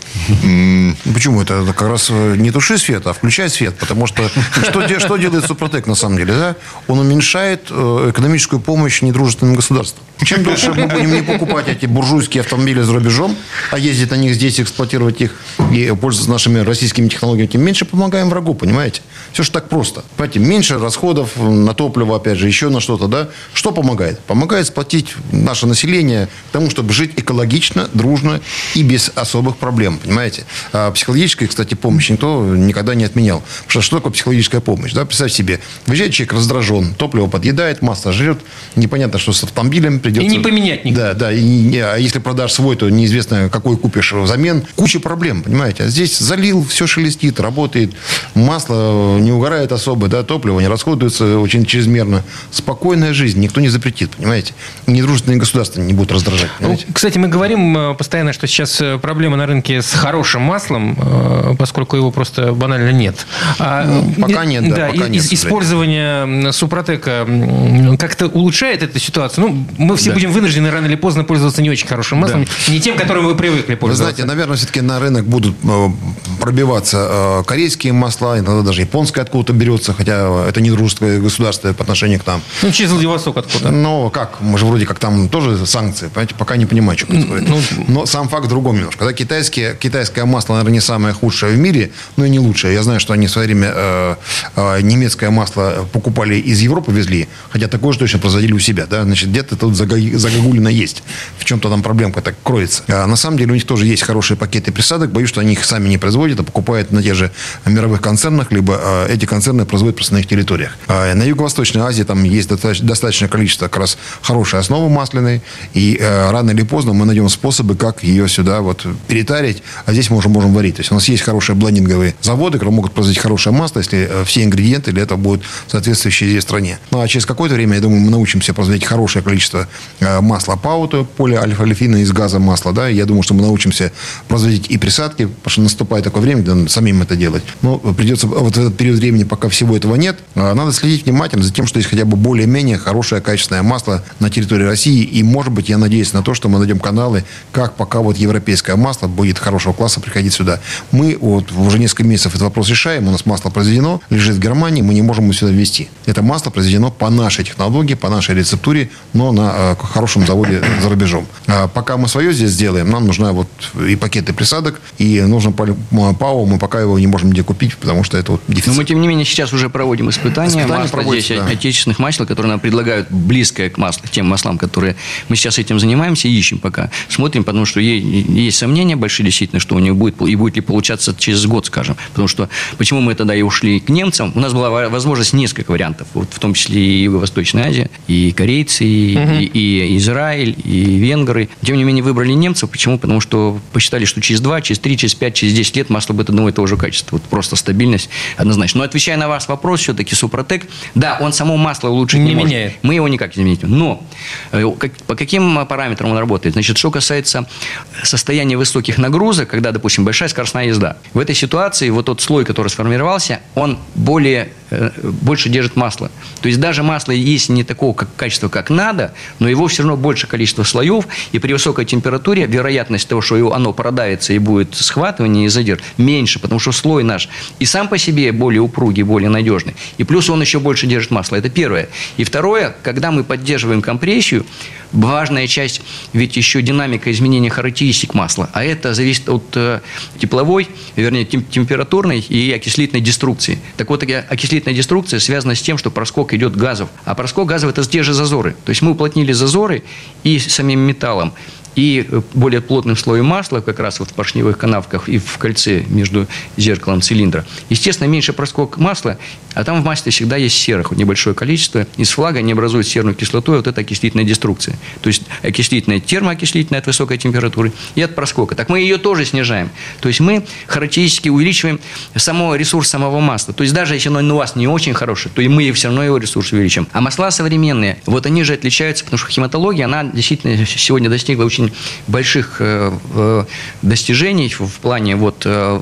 Почему? Это как раз не туши свет, а включай свет, потому что что, что делает Супротек на самом деле? Да? Он уменьшает э, экономическую помощь недружественным государствам. Чем дольше мы будем не покупать эти буржуйские автомобили за рубежом, а ездить на них здесь, эксплуатировать их и пользоваться нашими российскими технологиями, тем меньше помогаем врагу, понимаете? Все же так просто. Понимаете, меньше расходов на топливо, опять же, еще на что-то, да? Что помогает? Помогает сплотить наше население тому, чтобы жить экологично, дружно и без особых проблем, понимаете? А психологической, кстати, помощи никто никогда не отменял. Потому что что такое психологическая помощь? Да? Представь себе, выезжает человек раздражен, топливо подъедает, масло жрет, непонятно, что с автомобилем придется... И не поменять никак. Да, да. И, а если продашь свой, то неизвестно, какой купишь взамен. Куча проблем, понимаете? А здесь залил, все шелестит, работает, масло не угорает особо, да, топливо не расходуется очень чрезмерно. Спокойная жизнь, никто не запретит, понимаете? Недружественные государства не будут раздражать, ну, понимаете? Ну, кстати, мы говорим э, постоянно, что сейчас э, проблема на рынке с хорошим маслом, э, поскольку его просто банально нет. А, ну, пока нет, да. да пока нет, использование Супротека как-то улучшает эту ситуацию? Ну, мы все да. будем вынуждены рано или поздно пользоваться не очень хорошим маслом, да. не тем, которым вы привыкли пользоваться. Вы знаете, наверное, все-таки на рынок будут э, пробиваться э, корейские масла, иногда даже японское откуда-то берется, хотя это не дружеское государство по отношению к нам. Ну, через Владивосток откуда. Но как? Мы же вроде как там тоже санкции, понимаете, пока не понимаю, что происходит. Ну, но сам факт в другом немножко. Когда китайские, китайское масло, наверное, не самое худшее в мире, но и не лучшее. Знаю, что они в свое время э, э, немецкое масло покупали из Европы, везли, хотя такое же точно производили у себя. Да? Значит, где-то тут за загогулина есть. В чем-то там проблемка так кроется. А на самом деле у них тоже есть хорошие пакеты присадок. Боюсь, что они их сами не производят, а покупают на тех же мировых концернах, либо а, эти концерны производят просто на их территориях. А, на Юго-Восточной Азии там есть достаточное количество как раз хорошей основы масляной, и а, рано или поздно мы найдем способы, как ее сюда вот перетарить, а здесь мы уже можем варить. То есть у нас есть хорошие блендинговые заводы, которые могут производить хорошее масло, если э, все ингредиенты для этого будут соответствующие здесь стране. Ну а через какое-то время, я думаю, мы научимся производить хорошее количество э, масла паута, полиальфа-алифина из газа масла, да, я думаю, что мы научимся производить и присадки, потому что наступает такое время, когда самим это делать. Но придется вот в этот период времени, пока всего этого нет, э, надо следить внимательно за тем, что есть хотя бы более-менее хорошее качественное масло на территории России, и, может быть, я надеюсь на то, что мы найдем каналы, как пока вот европейское масло будет хорошего класса приходить сюда. Мы вот уже несколько месяцев этот вопрос решаем, у нас масло произведено, лежит в Германии, мы не можем его сюда ввести. Это масло произведено по нашей технологии, по нашей рецептуре, но на э, хорошем заводе за рубежом. А пока мы свое здесь сделаем, нам нужна вот и пакеты присадок, и нужно ПАО, мы пока его не можем где купить, потому что это вот дефицит. Но мы, тем не менее, сейчас уже проводим испытания, испытания масла здесь, да. отечественных масел, которые нам предлагают близкое к маслу, тем маслам, которые мы сейчас этим занимаемся, ищем пока. Смотрим, потому что есть сомнения большие действительно, что у них будет, и будет ли получаться через год, скажем. Потому что, почему мы тогда и ушли к немцам, у нас была возможность несколько вариантов, вот, в том числе и Юго-Восточная Азия, и корейцы, и, угу. и, и Израиль, и венгры. Тем не менее, выбрали немцев. Почему? Потому что посчитали, что через 2, через 3, через 5, через 10 лет масло будет одного и того же качества. Вот просто стабильность однозначно. Но отвечая на ваш вопрос, все-таки Супротек, да, он само масло улучшить не, не может. меняет. Мы его никак не изменить. Но э, как, по каким параметрам он работает? Значит, что касается состояния высоких нагрузок, когда, допустим, большая скоростная езда. В этой ситуации вот тот слой, который сформировался, он более, э, больше держит масло. То есть даже масло есть не такого как, качества, как надо, но его все равно больше количество слоев, и при высокой температуре вероятность того, что его, оно продавится и будет схватывание и задержь, меньше, потому что слой наш и сам по себе более упругий, более надежный, и плюс он еще больше держит масло. Это первое. И второе, когда мы поддерживаем компрессию, важная часть, ведь еще динамика изменения характеристик масла, а это зависит от э, тепловой, вернее, тем, температурной и окислительной деструкции. Так вот, окислительная деструкция связана с тем, что проскок идет газов, а проскок газов – это те же зазоры. То есть мы уплотнили зазоры и самим металлом, и более плотным слоем масла, как раз вот в поршневых канавках и в кольце между зеркалом цилиндра. Естественно, меньше проскок масла, а там в масле всегда есть серых, небольшое количество. Из флага не образует серную кислоту, и вот это окислительная деструкция. То есть окислительная, термоокислительная от высокой температуры и от проскока. Так мы ее тоже снижаем. То есть мы характеристически увеличиваем само ресурс самого масла. То есть даже если оно у вас не очень хорошее, то и мы все равно его ресурс увеличим. А масла современные, вот они же отличаются, потому что химатология, она действительно сегодня достигла очень очень больших э, э, достижений в плане вот э,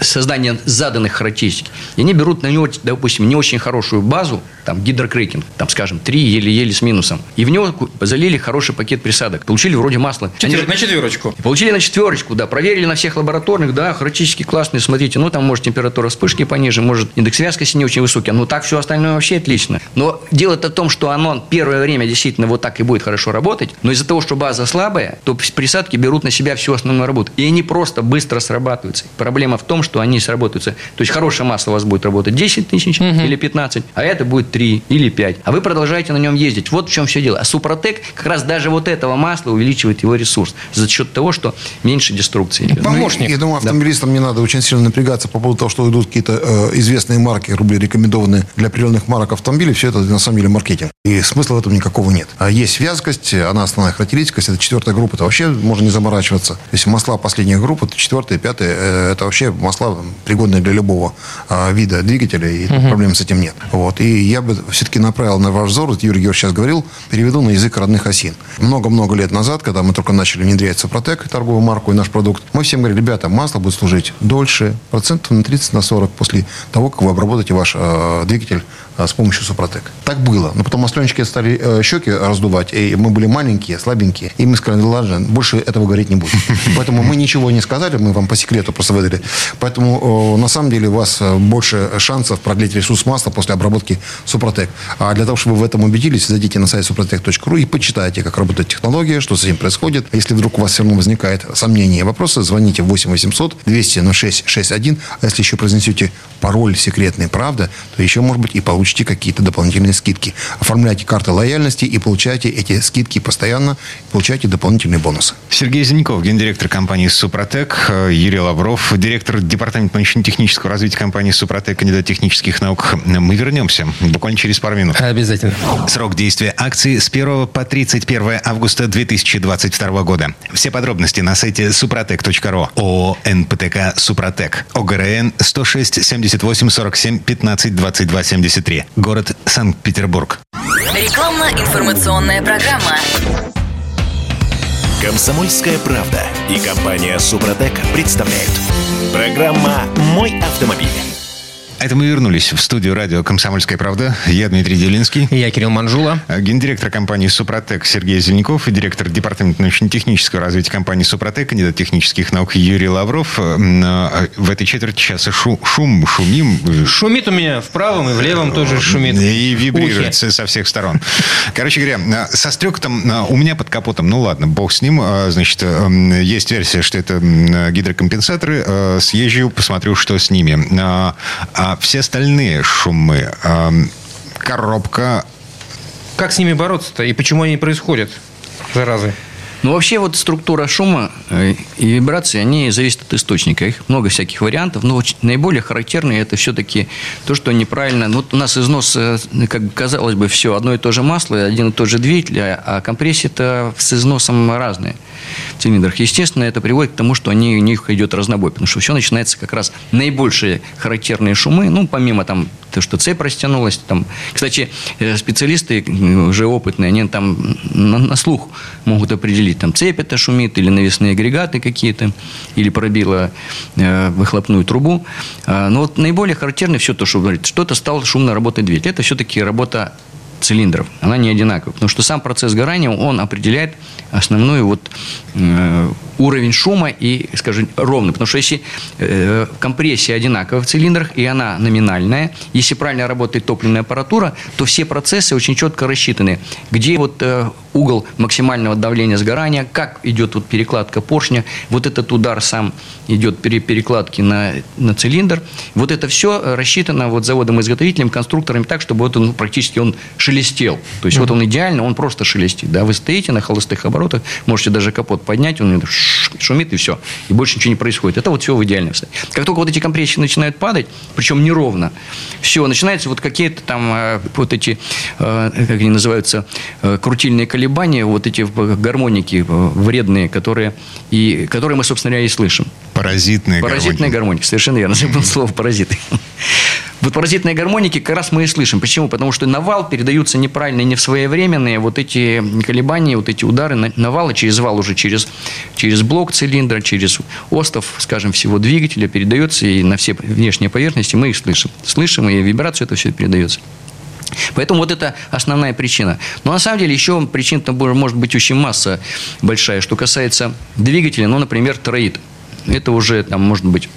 создания заданных характеристик. И они берут на него, допустим, не очень хорошую базу, там гидрокрекинг, там, скажем, 3 еле-еле с минусом. И в него залили хороший пакет присадок. Получили вроде масла. Четвер... На четверочку. Получили на четверочку, да. Проверили на всех лабораторных, да, характеристики классные. Смотрите, ну там может температура вспышки пониже, может индекс вязкости не очень высокий. Ну так все остальное вообще отлично. Но дело-то в том, что оно первое время действительно вот так и будет хорошо работать. Но из-за того, что база слабая, то присадки берут на себя всю основную работу. И они просто быстро срабатываются. Проблема в том, что они сработаются. То есть хорошее масло у вас будет работать 10 тысяч угу. или 15, а это будет 3 или 5. А вы продолжаете на нем ездить. Вот в чем все дело. А Супротек как раз даже вот этого масла увеличивает его ресурс за счет того, что меньше деструкции идет. Помощник. Ну, я думаю, автомобилистам да. не надо очень сильно напрягаться по поводу того, что идут какие-то э, известные марки, рубли рекомендованные для определенных марок автомобилей. Все это на самом деле маркетинг. И смысла в этом никакого нет. А есть вязкость, она основная характеристика, это четвертая группа, это вообще можно не заморачиваться. Если масла последних групп, это четвертая, пятая, э, это вообще масла пригодные для любого э, вида двигателя, и угу. проблем с этим нет. Вот. И я бы все-таки направил на ваш взор, вот Юрий Георгиевич сейчас говорил, переведу на язык родных осин. Много-много лет назад, когда мы только начали внедрять Сопротек, торговую марку и наш продукт, мы всем говорили, ребята, масло будет служить дольше, процентов на 30, на 40 после того, как вы обработаете ваш э, двигатель с помощью Супротек. Так было. Но потом масленщики стали э, щеки раздувать, и мы были маленькие, слабенькие, и мы сказали, ладно, больше этого говорить не будем. [laughs] Поэтому мы ничего не сказали, мы вам по секрету просто выдали. Поэтому э, на самом деле у вас э, больше шансов продлить ресурс масла после обработки Супротек. А для того, чтобы вы в этом убедились, зайдите на сайт suprotec.ru и почитайте, как работает технология, что с этим происходит. А если вдруг у вас все равно возникает сомнения и вопросы, звоните 8 800 200 06 61. А если еще произнесете пароль секретный, правда, то еще, может быть, и получите получите какие-то дополнительные скидки. Оформляйте карты лояльности и получайте эти скидки постоянно, получайте дополнительные бонусы. Сергей Зеленков, гендиректор компании «Супротек», Юрий Лавров, директор департамента научно-технического развития компании «Супротек», кандидат технических наук. Мы вернемся буквально через пару минут. Обязательно. Срок действия акции с 1 по 31 августа 2022 года. Все подробности на сайте супротек.ру. ООО «НПТК Супротек». ОГРН 106 78 47 15 22 73. Город Санкт-Петербург. Рекламно-информационная программа. Комсомольская правда и компания «Супротек» представляют. Программа «Мой автомобиль». Это мы вернулись в студию радио «Комсомольская правда». Я Дмитрий Делинский. Я Кирилл Манжула. Гендиректор компании «Супротек» Сергей Зеленков и директор департамента научно-технического развития компании «Супротек», кандидат технических наук Юрий Лавров. А, в этой четверти часа шу, шум, шумим. Шумит у меня в правом и в левом тоже шумит. И вибрирует со всех сторон. Короче говоря, со стрекотом у меня под капотом, ну ладно, бог с ним. Значит, есть версия, что это гидрокомпенсаторы. Съезжу, посмотрю, что с ними. А все остальные шумы, коробка... Как с ними бороться-то и почему они происходят, заразы? Ну, вообще, вот структура шума э, и вибрации, они зависят от источника. Их много всяких вариантов, но наиболее характерные это все-таки то, что неправильно... Ну, вот у нас износ, э, как бы казалось бы, все одно и то же масло, один и тот же двигатель, а, а компрессии-то с износом разные цилиндрах. Естественно, это приводит к тому, что они, у них идет разнобой, потому что все начинается как раз наибольшие характерные шумы, ну, помимо там то, что цепь растянулась. Там. Кстати, э, специалисты уже опытные, они там на, на слух могут определить, там цепь это шумит, или навесные агрегаты какие-то, или пробила э, выхлопную трубу. А, но вот наиболее характерно все то, что говорит, что-то стало шумно работать двигатель. Это все-таки работа цилиндров. Она не одинаковая. Потому что сам процесс горания, он определяет основной вот, э, уровень шума и, скажем, ровный. Потому что если э, компрессия одинаковая в цилиндрах, и она номинальная, если правильно работает топливная аппаратура, то все процессы очень четко рассчитаны. Где вот э, угол максимального давления сгорания, как идет вот перекладка поршня, вот этот удар сам идет при перекладке на, на цилиндр. Вот это все рассчитано вот заводом-изготовителем, конструкторами так, чтобы вот он практически он шелестел. То есть, mm-hmm. вот он идеально, он просто шелестит. Да? Вы стоите на холостых оборотах, можете даже капот поднять, он шумит и все. И больше ничего не происходит. Это вот все в идеальном состоянии. Как только вот эти компрессии начинают падать, причем неровно, все, начинаются вот какие-то там э, вот эти, э, как они называются, э, крутильные колебания, вот эти гармоники вредные, которые, и, которые мы, собственно говоря, и слышим. Паразитные, Паразитные гармоники. гармоники, совершенно верно. Забыл слово паразиты. [laughs] Вот паразитные гармоники как раз мы и слышим. Почему? Потому что на вал передаются неправильные, не в своевременные вот эти колебания, вот эти удары на, на вал, и через вал уже через, через блок цилиндра, через остов, скажем, всего двигателя передается, и на все внешние поверхности мы их слышим. Слышим, и вибрацию это все передается. Поэтому вот это основная причина. Но на самом деле еще причин-то может быть очень масса большая. Что касается двигателя, ну, например, троид. Это уже там может быть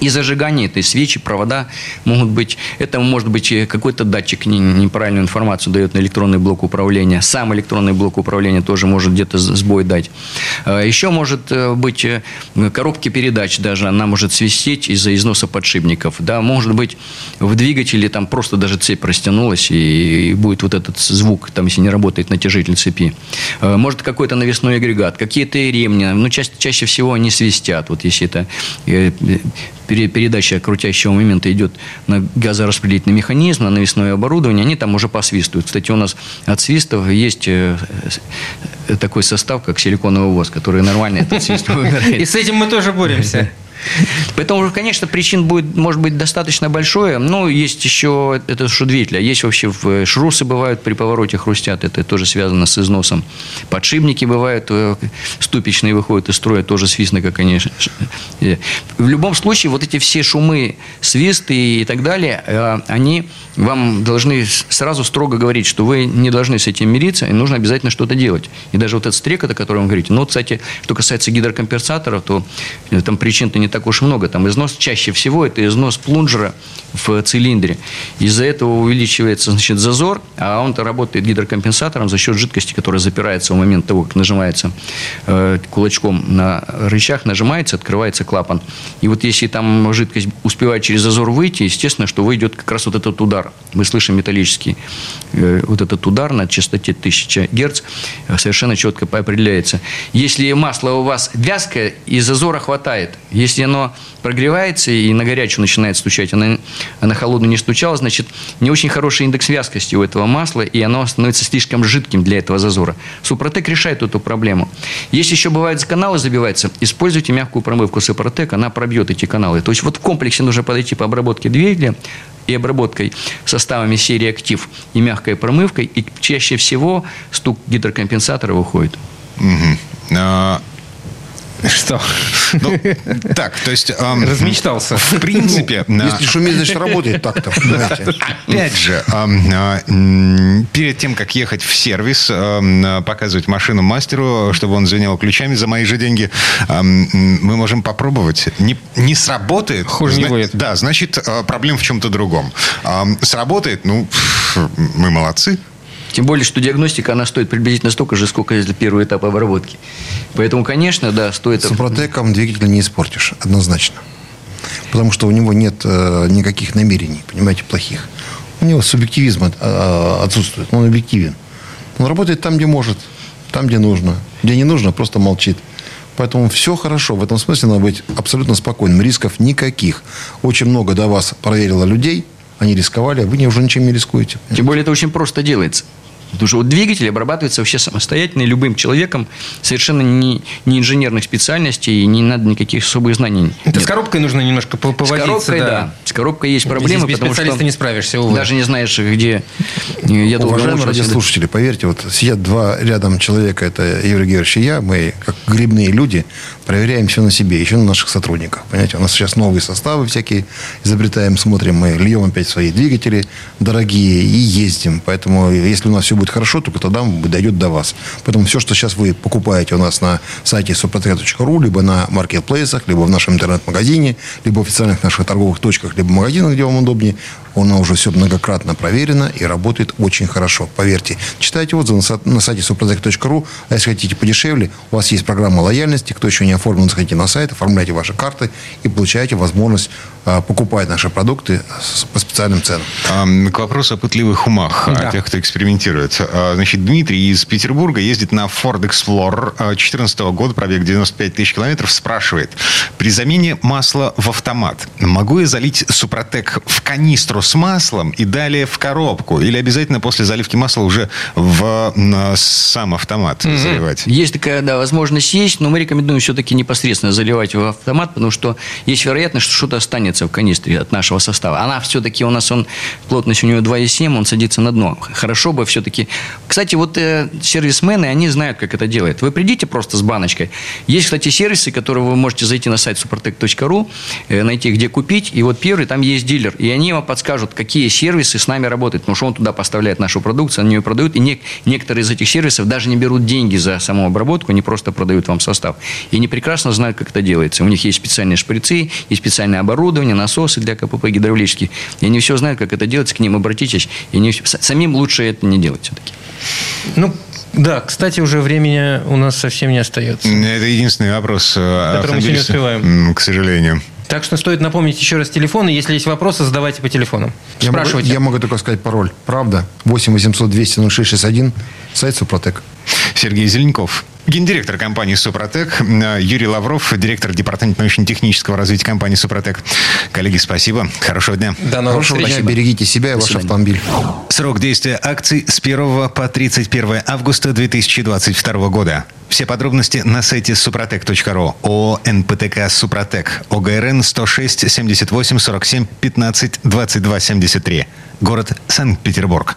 и зажигание этой свечи, провода могут быть, это может быть какой-то датчик неправильную информацию дает на электронный блок управления. Сам электронный блок управления тоже может где-то сбой дать. А, Еще может э, быть э, коробки передач даже, она может свистеть из-за износа подшипников. Да, может быть в двигателе там просто даже цепь растянулась и будет вот этот звук, там, если не работает натяжитель цепи. А, может какой-то навесной агрегат, какие-то ремни, ну чаще, чаще всего они свистят. Вот если это э, передача крутящего момента идет на газораспределительный механизм, на навесное оборудование, они там уже посвистывают. Кстати, у нас от свистов есть э, такой состав, как силиконовый воск, который нормально этот свист [laughs] И с этим мы тоже боремся. [laughs] Поэтому, конечно, причин будет, может быть, достаточно большое. Но есть еще это шудвитель. А есть вообще в шрусы бывают при повороте хрустят. Это тоже связано с износом. Подшипники бывают э, ступичные выходят из строя. Тоже свистно, конечно. Э, в любом случае, вот эти все шумы, свисты и так далее, э, они вам должны сразу строго говорить, что вы не должны с этим мириться, и нужно обязательно что-то делать. И даже вот этот стрекот, о котором вы говорите. Ну, кстати, что касается гидрокомпенсаторов, то там причин-то не не так уж много. Там износ чаще всего это износ плунжера в цилиндре. Из-за этого увеличивается значит, зазор, а он-то работает гидрокомпенсатором за счет жидкости, которая запирается в момент того, как нажимается э, кулачком на рычаг, нажимается, открывается клапан. И вот если там жидкость успевает через зазор выйти, естественно, что выйдет как раз вот этот удар. Мы слышим металлический э, вот этот удар на частоте 1000 Гц э, совершенно четко определяется. Если масло у вас вязкое и зазора хватает, если оно прогревается и на горячую начинает стучать, а на, холодную не стучало, значит, не очень хороший индекс вязкости у этого масла, и оно становится слишком жидким для этого зазора. Супротек решает эту проблему. Если еще бывают каналы забиваются, используйте мягкую промывку Супротек, она пробьет эти каналы. То есть вот в комплексе нужно подойти по обработке двигателя и обработкой составами серии «Актив» и мягкой промывкой, и чаще всего стук гидрокомпенсатора выходит. А, [laughs] Что? ну, так, то есть... эм, Размечтался. В принципе, на- Если шумит, значит работает так-то. [laughs] Опять же, эм, а, м, перед тем, как ехать в сервис, а, показывать машину мастеру, чтобы он звенел ключами за мои же деньги, м, мы можем попробовать. Не, не сработает. Хуже не зна- будет. Да, значит, э, проблема в чем-то другом. Сработает, ну, мы молодцы. Тем более, что диагностика, она стоит приблизительно столько же, сколько и первый этап обработки. Поэтому, конечно, да, стоит... Супротеком двигатель не испортишь, однозначно. Потому что у него нет э, никаких намерений, понимаете, плохих. У него субъективизм э, отсутствует, он объективен. Он работает там, где может, там, где нужно. Где не нужно, просто молчит. Поэтому все хорошо. В этом смысле надо быть абсолютно спокойным. Рисков никаких. Очень много до вас проверило людей. Они рисковали, а вы уже ничем не рискуете. Тем более, это очень просто делается. Потому что вот двигатель обрабатывается вообще самостоятельно и любым человеком, совершенно не, не инженерных специальностей, и не надо никаких особых знаний. Это нет. с коробкой нужно немножко по- С коробкой, да. да. С коробкой есть проблемы, Здесь без потому что специалиста не справишься, увы. даже не знаешь, где я долго Уважаемые радиослушатели, поверьте, вот сидят два рядом человека, это Юрий Георгиевич и я, мы, как грибные люди, проверяем все на себе, еще на наших сотрудниках. Понимаете, у нас сейчас новые составы всякие изобретаем, смотрим, мы льем опять свои двигатели дорогие и ездим. Поэтому, если у нас все будет хорошо, только тогда дойдет до вас. Поэтому все, что сейчас вы покупаете у нас на сайте suprotec.ru, либо на маркетплейсах, либо в нашем интернет-магазине, либо в официальных наших торговых точках, либо магазинах, где вам удобнее, оно уже все многократно проверено и работает очень хорошо. Поверьте. Читайте отзывы на сайте suprotec.ru. А если хотите подешевле, у вас есть программа лояльности. Кто еще не оформлен, заходите на сайт, оформляйте ваши карты и получаете возможность покупать наши продукты по специальным ценам. Ам, К вопросу о пытливых умах, о Да. тех, кто экспериментирует. А, Значит, Дмитрий из Петербурга ездит на Ford Explorer 2014 года, пробег 95 тысяч километров, спрашивает, при замене масла в автомат, могу я залить Супротек в канистру с маслом и далее в коробку? Или обязательно после заливки масла уже в сам автомат заливать? Есть такая, да, возможность есть, но мы рекомендуем все-таки непосредственно заливать в автомат, потому что есть вероятность, что что-то останется в канистре от нашего состава. Она все-таки у нас, он, плотность у нее 2,7, он садится на дно. Хорошо бы все-таки... Кстати, вот э, сервисмены, они знают, как это делать. Вы придите просто с баночкой. Есть, кстати, сервисы, которые вы можете зайти на сайт supertech.ru, э, найти, где купить, и вот первый, там есть дилер, и они вам подскажут, какие сервисы с нами работают, потому что он туда поставляет нашу продукцию, они ее продают, и не- некоторые из этих сервисов даже не берут деньги за саму обработку, они просто продают вам состав. И они прекрасно знают, как это делается. У них есть специальные шприцы, есть специальное оборудование, насосы для КПП гидравлические, и они все знают, как это делается, к ним обратитесь, и с- самим лучше это не делать все-таки. Ну, да, кстати, уже времени у нас совсем не остается. Это единственный вопрос. Который мы сегодня успеваем. К сожалению. Так что стоит напомнить еще раз телефоны. Если есть вопросы, задавайте по телефонам. Я могу, я могу только сказать пароль. Правда. 8 800 200 0661. Сайт Супротек. Сергей Зеленков. Гендиректор компании «Супротек», Юрий Лавров, директор департамента научно-технического развития компании «Супротек». Коллеги, спасибо. Хорошего дня. До новых Хорошего встреч. дня. Берегите себя и ваш автомобиль. Срок действия акций с 1 по 31 августа 2022 года. Все подробности на сайте suprotec.ru. ООО «НПТК Супротек». ОГРН 106 78 47 15 22 73. Город Санкт-Петербург.